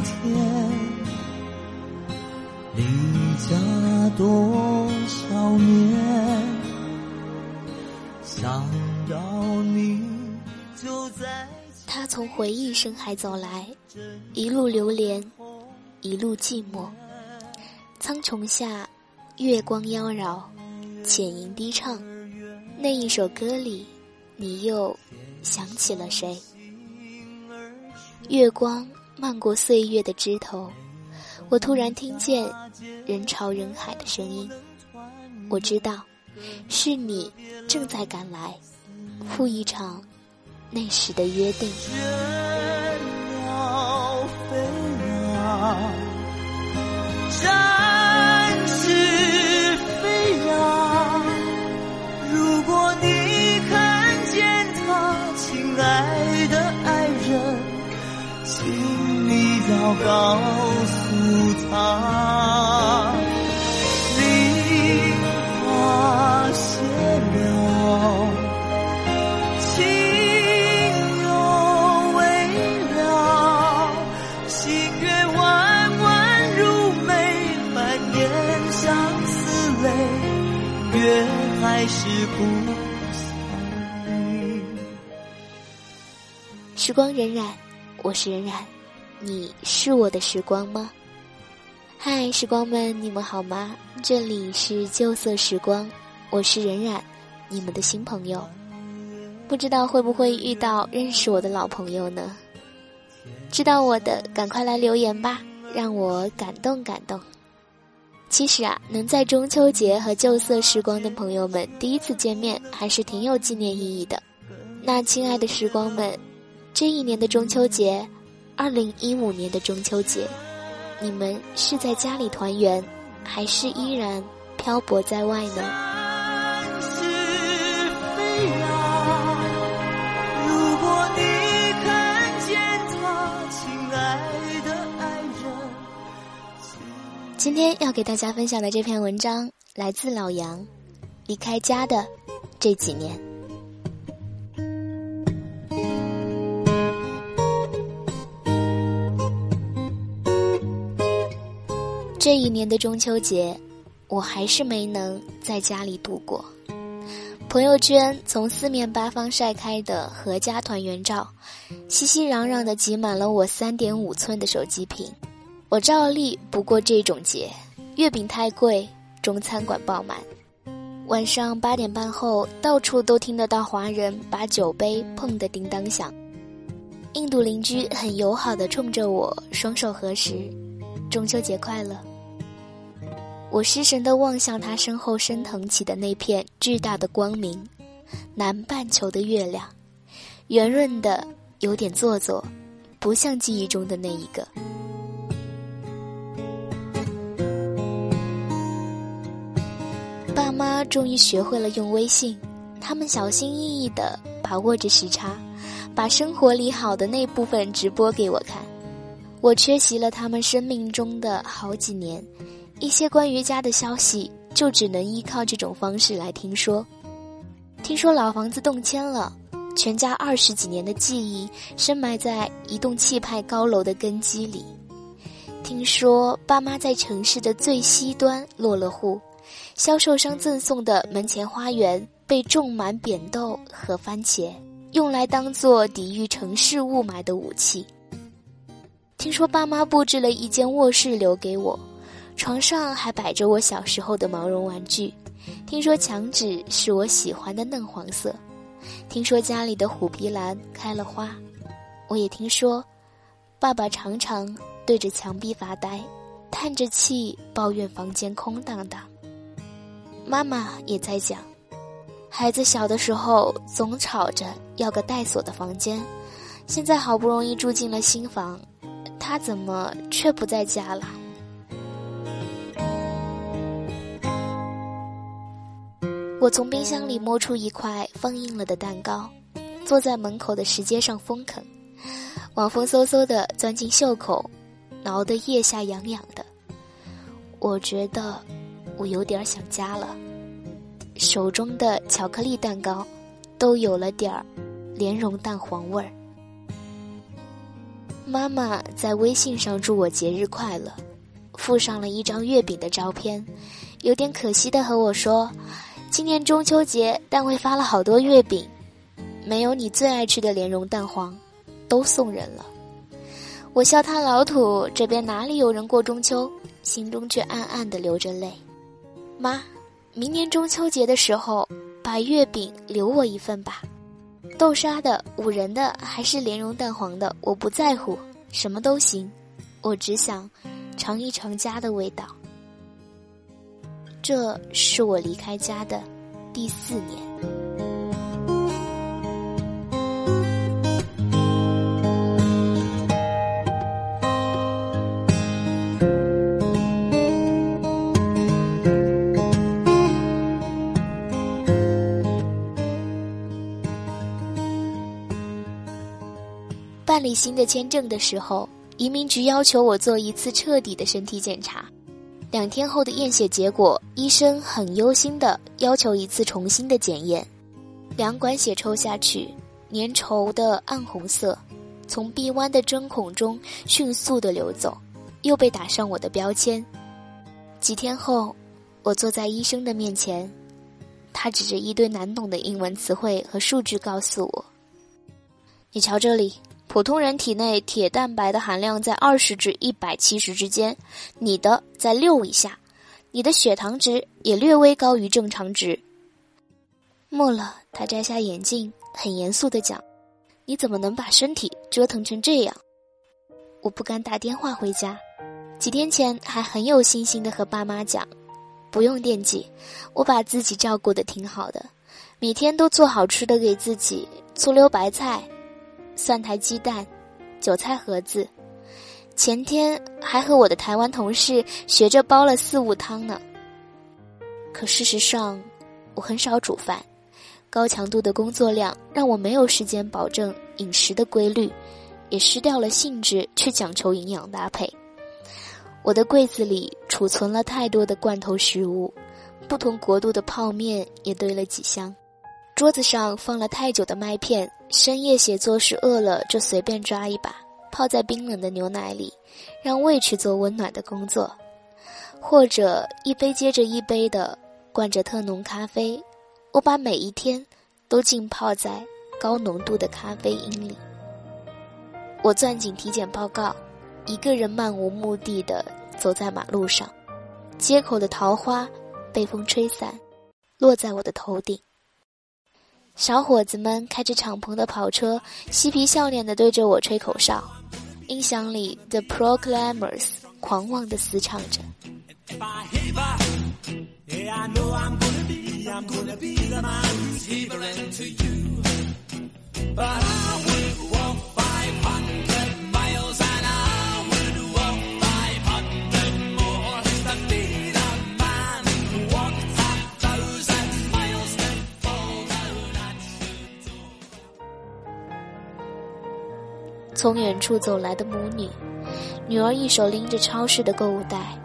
天，离家多少年，想到你就在。他从回忆深海走来，一路流连，一路寂寞。苍穹下，月光妖娆，浅吟低唱。那一首歌里，你又想起了谁？月光漫过岁月的枝头，我突然听见人潮人海的声音。我知道，是你正在赶来，赴一场。那时的约定。要告诉他，梨花谢了，情又未了，心月弯弯如眉，满眼相思泪，月还是不。时光荏苒，我是荏苒。你是我的时光吗？嗨，时光们，你们好吗？这里是旧色时光，我是冉冉，你们的新朋友。不知道会不会遇到认识我的老朋友呢？知道我的，赶快来留言吧，让我感动感动。其实啊，能在中秋节和旧色时光的朋友们第一次见面，还是挺有纪念意义的。那亲爱的时光们，这一年的中秋节，二零一五年的中秋节，你们是在家里团圆，还是依然漂泊在外呢？今天要给大家分享的这篇文章来自老杨，离开家的这几年。这一年的中秋节，我还是没能在家里度过。朋友圈从四面八方晒开的阖家团圆照，熙熙攘攘的挤满了我三点五寸的手机屏。我照例不过这种节，月饼太贵，中餐馆爆满。晚上八点半后，到处都听得到华人把酒杯碰得叮当响。印度邻居很友好的冲着我双手合十，中秋节快乐。我失神的望向他身后升腾起的那片巨大的光明，南半球的月亮，圆润的有点做作，不像记忆中的那一个。爸妈终于学会了用微信，他们小心翼翼地把握着时差，把生活里好的那部分直播给我看。我缺席了他们生命中的好几年，一些关于家的消息就只能依靠这种方式来听说。听说老房子动迁了，全家二十几年的记忆深埋在一栋气派高楼的根基里。听说爸妈在城市的最西端落了户。销售商赠送的门前花园被种满扁豆和番茄，用来当做抵御城市雾霾的武器。听说爸妈布置了一间卧室留给我，床上还摆着我小时候的毛绒玩具。听说墙纸是我喜欢的嫩黄色。听说家里的虎皮兰开了花。我也听说，爸爸常常对着墙壁发呆，叹着气抱怨房间空荡荡。妈妈也在讲，孩子小的时候总吵着要个带锁的房间，现在好不容易住进了新房，他怎么却不在家了？我从冰箱里摸出一块放硬了的蛋糕，坐在门口的石阶上疯啃，晚风嗖嗖的钻进袖口，挠得腋下痒痒的。我觉得。我有点想家了，手中的巧克力蛋糕都有了点儿莲蓉蛋黄味儿。妈妈在微信上祝我节日快乐，附上了一张月饼的照片，有点可惜的和我说：“今年中秋节单位发了好多月饼，没有你最爱吃的莲蓉蛋黄，都送人了。”我笑他老土，这边哪里有人过中秋，心中却暗暗的流着泪。妈，明年中秋节的时候，把月饼留我一份吧。豆沙的、五仁的还是莲蓉蛋黄的，我不在乎，什么都行。我只想尝一尝家的味道。这是我离开家的第四年。办理新的签证的时候，移民局要求我做一次彻底的身体检查。两天后的验血结果，医生很忧心的要求一次重新的检验。两管血抽下去，粘稠的暗红色，从臂弯的针孔中迅速的流走，又被打上我的标签。几天后，我坐在医生的面前，他指着一堆难懂的英文词汇和数据告诉我：“你瞧这里。”普通人体内铁蛋白的含量在二十至一百七十之间，你的在六以下，你的血糖值也略微高于正常值。末了，他摘下眼镜，很严肃的讲：“你怎么能把身体折腾成这样？”我不敢打电话回家，几天前还很有信心的和爸妈讲：“不用惦记，我把自己照顾的挺好的，每天都做好吃的给自己，醋溜白菜。”蒜苔鸡蛋，韭菜盒子，前天还和我的台湾同事学着煲了四物汤呢。可事实上，我很少煮饭，高强度的工作量让我没有时间保证饮食的规律，也失掉了兴致去讲求营养搭配。我的柜子里储存了太多的罐头食物，不同国度的泡面也堆了几箱。桌子上放了太久的麦片，深夜写作时饿了就随便抓一把，泡在冰冷的牛奶里，让胃去做温暖的工作，或者一杯接着一杯的灌着特浓咖啡，我把每一天都浸泡在高浓度的咖啡因里。我攥紧体检报告，一个人漫无目的的走在马路上，街口的桃花被风吹散，落在我的头顶。小伙子们开着敞篷的跑车，嬉皮笑脸地对着我吹口哨，音响里的 Proclaimers 狂妄地嘶唱着。从远处走来的母女，女儿一手拎着超市的购物袋，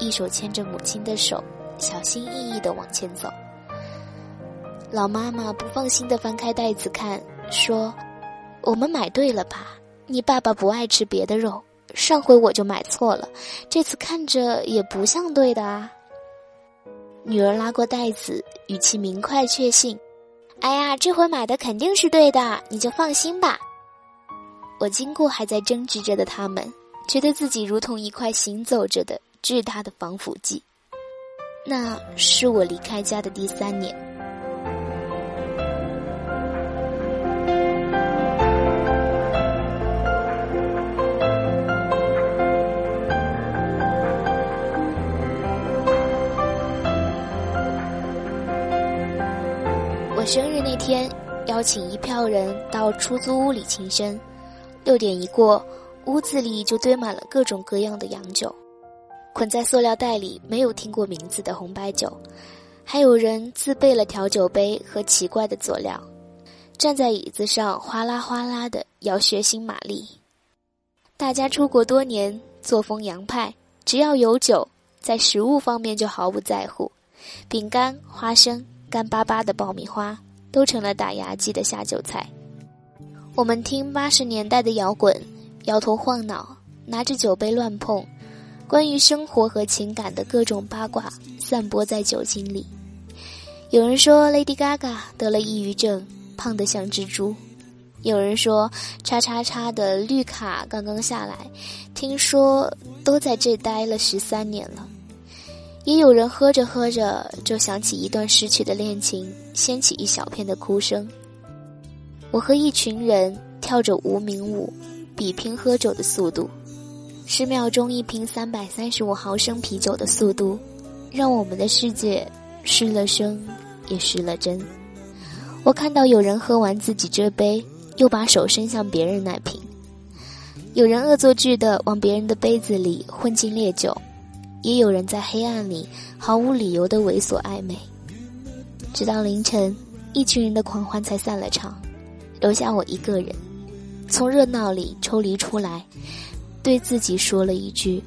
一手牵着母亲的手，小心翼翼地往前走。老妈妈不放心地翻开袋子看，说：“我们买对了吧？你爸爸不爱吃别的肉，上回我就买错了，这次看着也不像对的啊。”女儿拉过袋子，语气明快确信：“哎呀，这回买的肯定是对的，你就放心吧。”我经过还在争执着的他们，觉得自己如同一块行走着的巨大的防腐剂。那是我离开家的第三年。我生日那天，邀请一票人到出租屋里庆生。六点一过，屋子里就堆满了各种各样的洋酒，捆在塑料袋里没有听过名字的红白酒，还有人自备了调酒杯和奇怪的佐料，站在椅子上哗啦哗啦的摇血腥玛丽。大家出国多年，作风洋派，只要有酒，在食物方面就毫不在乎，饼干、花生、干巴巴的爆米花都成了打牙祭的下酒菜。我们听八十年代的摇滚，摇头晃脑，拿着酒杯乱碰，关于生活和情感的各种八卦散播在酒精里。有人说 Lady Gaga 得了抑郁症，胖得像蜘蛛；有人说叉叉叉的绿卡刚刚下来，听说都在这待了十三年了。也有人喝着喝着就想起一段失去的恋情，掀起一小片的哭声。我和一群人跳着无名舞，比拼喝酒的速度，十秒钟一瓶三百三十五毫升啤酒的速度，让我们的世界。失了声，也失了真。我看到有人喝完自己这杯，又把手伸向别人那瓶；有人恶作剧的往别人的杯子里混进烈酒，也有人在黑暗里毫无理由的猥琐暧昧。直到凌晨，一群人的狂欢才散了场，留下我一个人，从热闹里抽离出来，对自己说了一句：“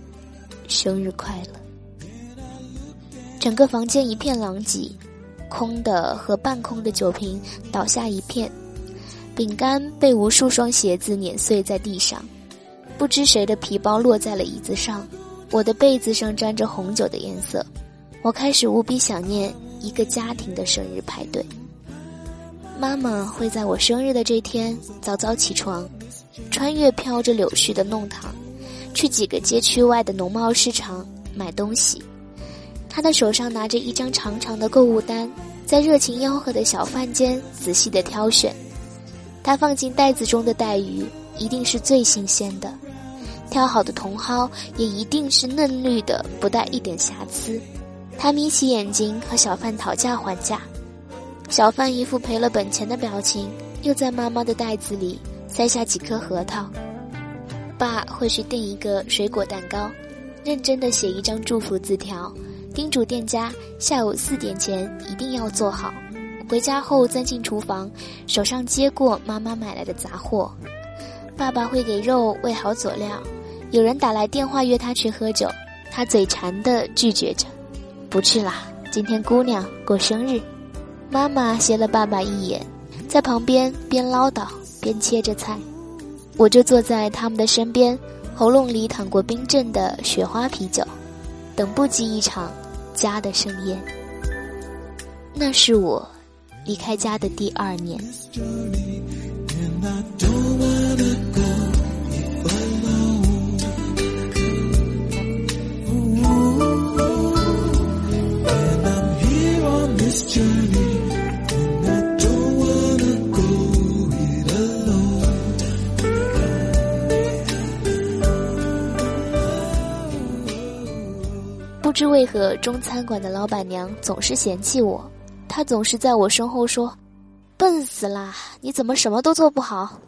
生日快乐。”整个房间一片狼藉，空的和半空的酒瓶倒下一片，饼干被无数双鞋子碾碎在地上，不知谁的皮包落在了椅子上，我的被子上沾着红酒的颜色。我开始无比想念一个家庭的生日派对。妈妈会在我生日的这天早早起床，穿越飘着柳絮的弄堂，去几个街区外的农贸市场买东西。他的手上拿着一张长长的购物单，在热情吆喝的小贩间仔细的挑选。他放进袋子中的带鱼一定是最新鲜的，挑好的茼蒿也一定是嫩绿的，不带一点瑕疵。他眯起眼睛和小贩讨价还价，小贩一副赔了本钱的表情，又在妈妈的袋子里塞下几颗核桃。爸会去订一个水果蛋糕，认真的写一张祝福字条。叮嘱店家下午四点前一定要做好。回家后钻进厨房，手上接过妈妈买来的杂货。爸爸会给肉喂好佐料。有人打来电话约他去喝酒，他嘴馋的拒绝着，不去啦。今天姑娘过生日。妈妈斜了爸爸一眼，在旁边边唠叨边切着菜。我就坐在他们的身边，喉咙里淌过冰镇的雪花啤酒。等不及一场家的盛宴，那是我离开家的第二年。不知为何，中餐馆的老板娘总是嫌弃我。她总是在我身后说：“笨死啦，你怎么什么都做不好？”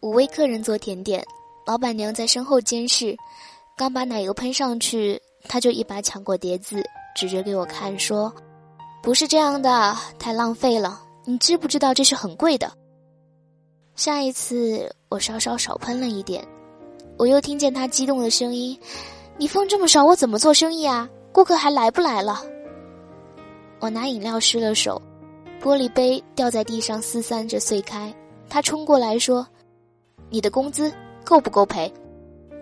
我为客人做甜点，老板娘在身后监视。刚把奶油喷上去，她就一把抢过碟子，指着给我看，说：“不是这样的，太浪费了。你知不知道这是很贵的？”下一次我稍稍少喷了一点，我又听见她激动的声音。你放这么少，我怎么做生意啊？顾客还来不来了？我拿饮料湿了手，玻璃杯掉在地上四散着碎开。他冲过来说：“你的工资够不够赔？”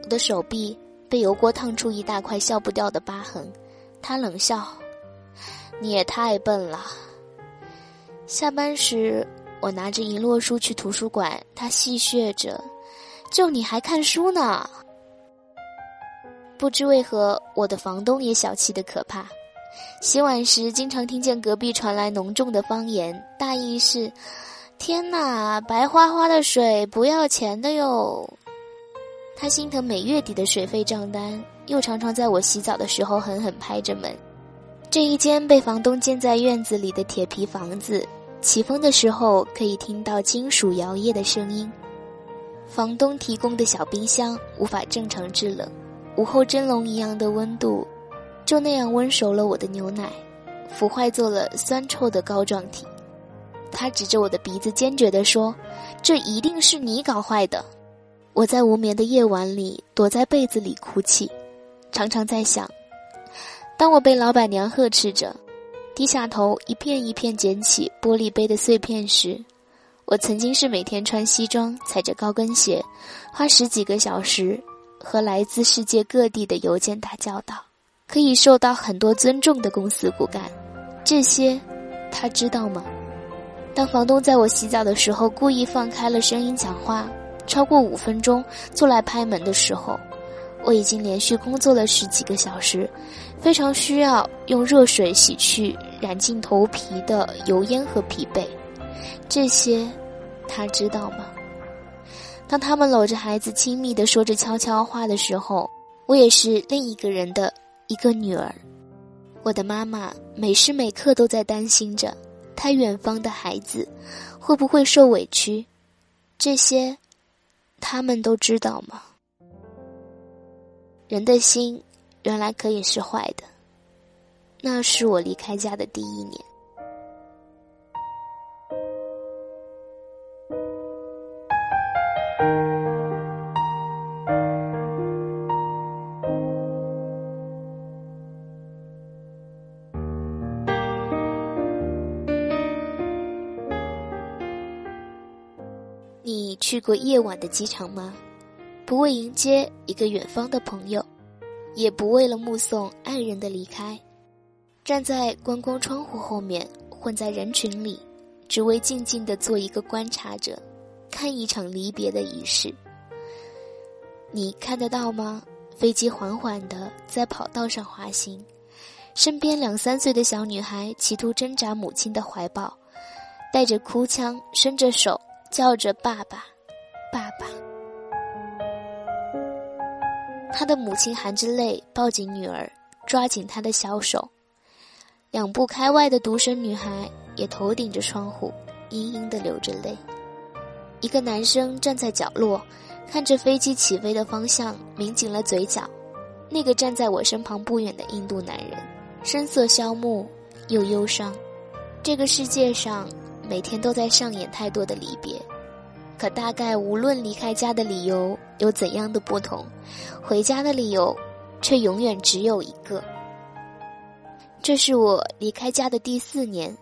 我的手臂被油锅烫出一大块消不掉的疤痕。他冷笑：“你也太笨了。”下班时，我拿着一摞书去图书馆，他戏谑着：“就你还看书呢？”不知为何，我的房东也小气的可怕。洗碗时，经常听见隔壁传来浓重的方言，大意是：“天哪，白花花的水不要钱的哟。”他心疼每月底的水费账单，又常常在我洗澡的时候狠狠拍着门。这一间被房东建在院子里的铁皮房子，起风的时候可以听到金属摇曳的声音。房东提供的小冰箱无法正常制冷。午后蒸笼一样的温度，就那样温熟了我的牛奶，腐坏做了酸臭的膏状体。他指着我的鼻子，坚决地说：“这一定是你搞坏的。”我在无眠的夜晚里躲在被子里哭泣，常常在想：当我被老板娘呵斥着，低下头一片一片捡起玻璃杯的碎片时，我曾经是每天穿西装，踩着高跟鞋，花十几个小时和来自世界各地的邮件打交道，可以受到很多尊重的公司骨干。这些，他知道吗？当房东在我洗澡的时候故意放开了声音讲话，超过五分钟就来拍门的时候，我已经连续工作了十几个小时，非常需要用热水洗去染进头皮的油烟和疲惫。这些。他知道吗？当他们搂着孩子，亲密的说着悄悄话的时候，我也是另一个人的一个女儿。我的妈妈每时每刻都在担心着，她远方的孩子会不会受委屈？这些，他们都知道吗？人的心原来可以是坏的。那是我离开家的第一年。去过夜晚的机场吗？不为迎接一个远方的朋友，也不为了目送爱人的离开，站在观光窗户后面，混在人群里，只为静静的做一个观察者。看一场离别的仪式，你看得到吗？飞机缓缓地在跑道上滑行，身边两三岁的小女孩企图挣扎母亲的怀抱，带着哭腔，伸着手叫着“爸爸，爸爸”。她的母亲含着泪抱紧女儿，抓紧她的小手。两步开外的独生女孩也头顶着窗户，嘤嘤的流着泪。一个男生站在角落，看着飞机起飞的方向，抿紧了嘴角。那个站在我身旁不远的印度男人，声色消木又忧伤。这个世界上每天都在上演太多的离别，可大概无论离开家的理由有怎样的不同，回家的理由却永远只有一个。这是我离开家的第四年。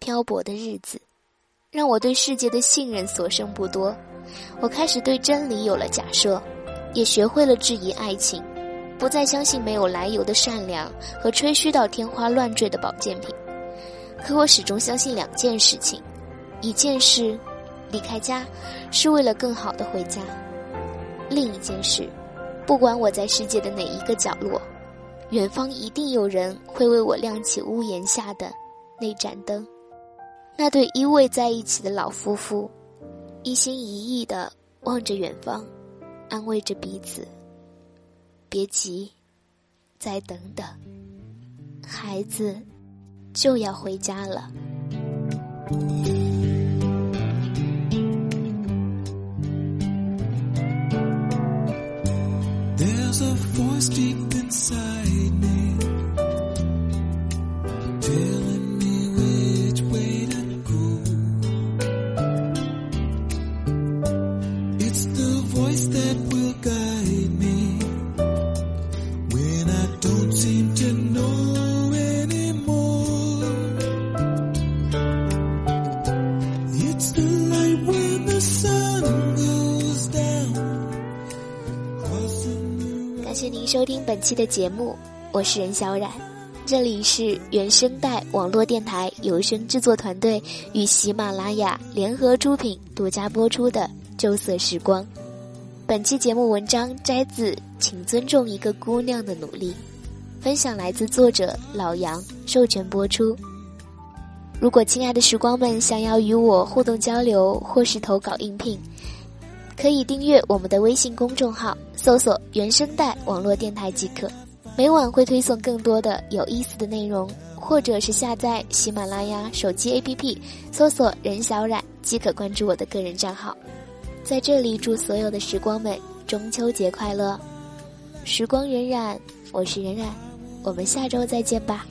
漂泊的日子，让我对世界的信任所剩不多。我开始对真理有了假设，也学会了质疑爱情，不再相信没有来由的善良和吹嘘到天花乱坠的保健品。可我始终相信两件事情：一件事，离开家是为了更好的回家；另一件事，不管我在世界的哪一个角落，远方一定有人会为我亮起屋檐下的那盏灯。那对依偎在一起的老夫妇，一心一意的望着远方，安慰着彼此：“别急，再等等，孩子就要回家了。”期的节目，我是任小冉，这里是原声带网络电台有声制作团队与喜马拉雅联合出品、独家播出的《旧色时光》。本期节目文章摘自《请尊重一个姑娘的努力》，分享来自作者老杨，授权播出。如果亲爱的时光们想要与我互动交流或是投稿应聘，可以订阅我们的微信公众号，搜索“原声带网络电台”即可。每晚会推送更多的有意思的内容，或者是下载喜马拉雅手机 APP，搜索“任小冉”即可关注我的个人账号。在这里，祝所有的时光们中秋节快乐！时光荏苒，我是荏苒，我们下周再见吧。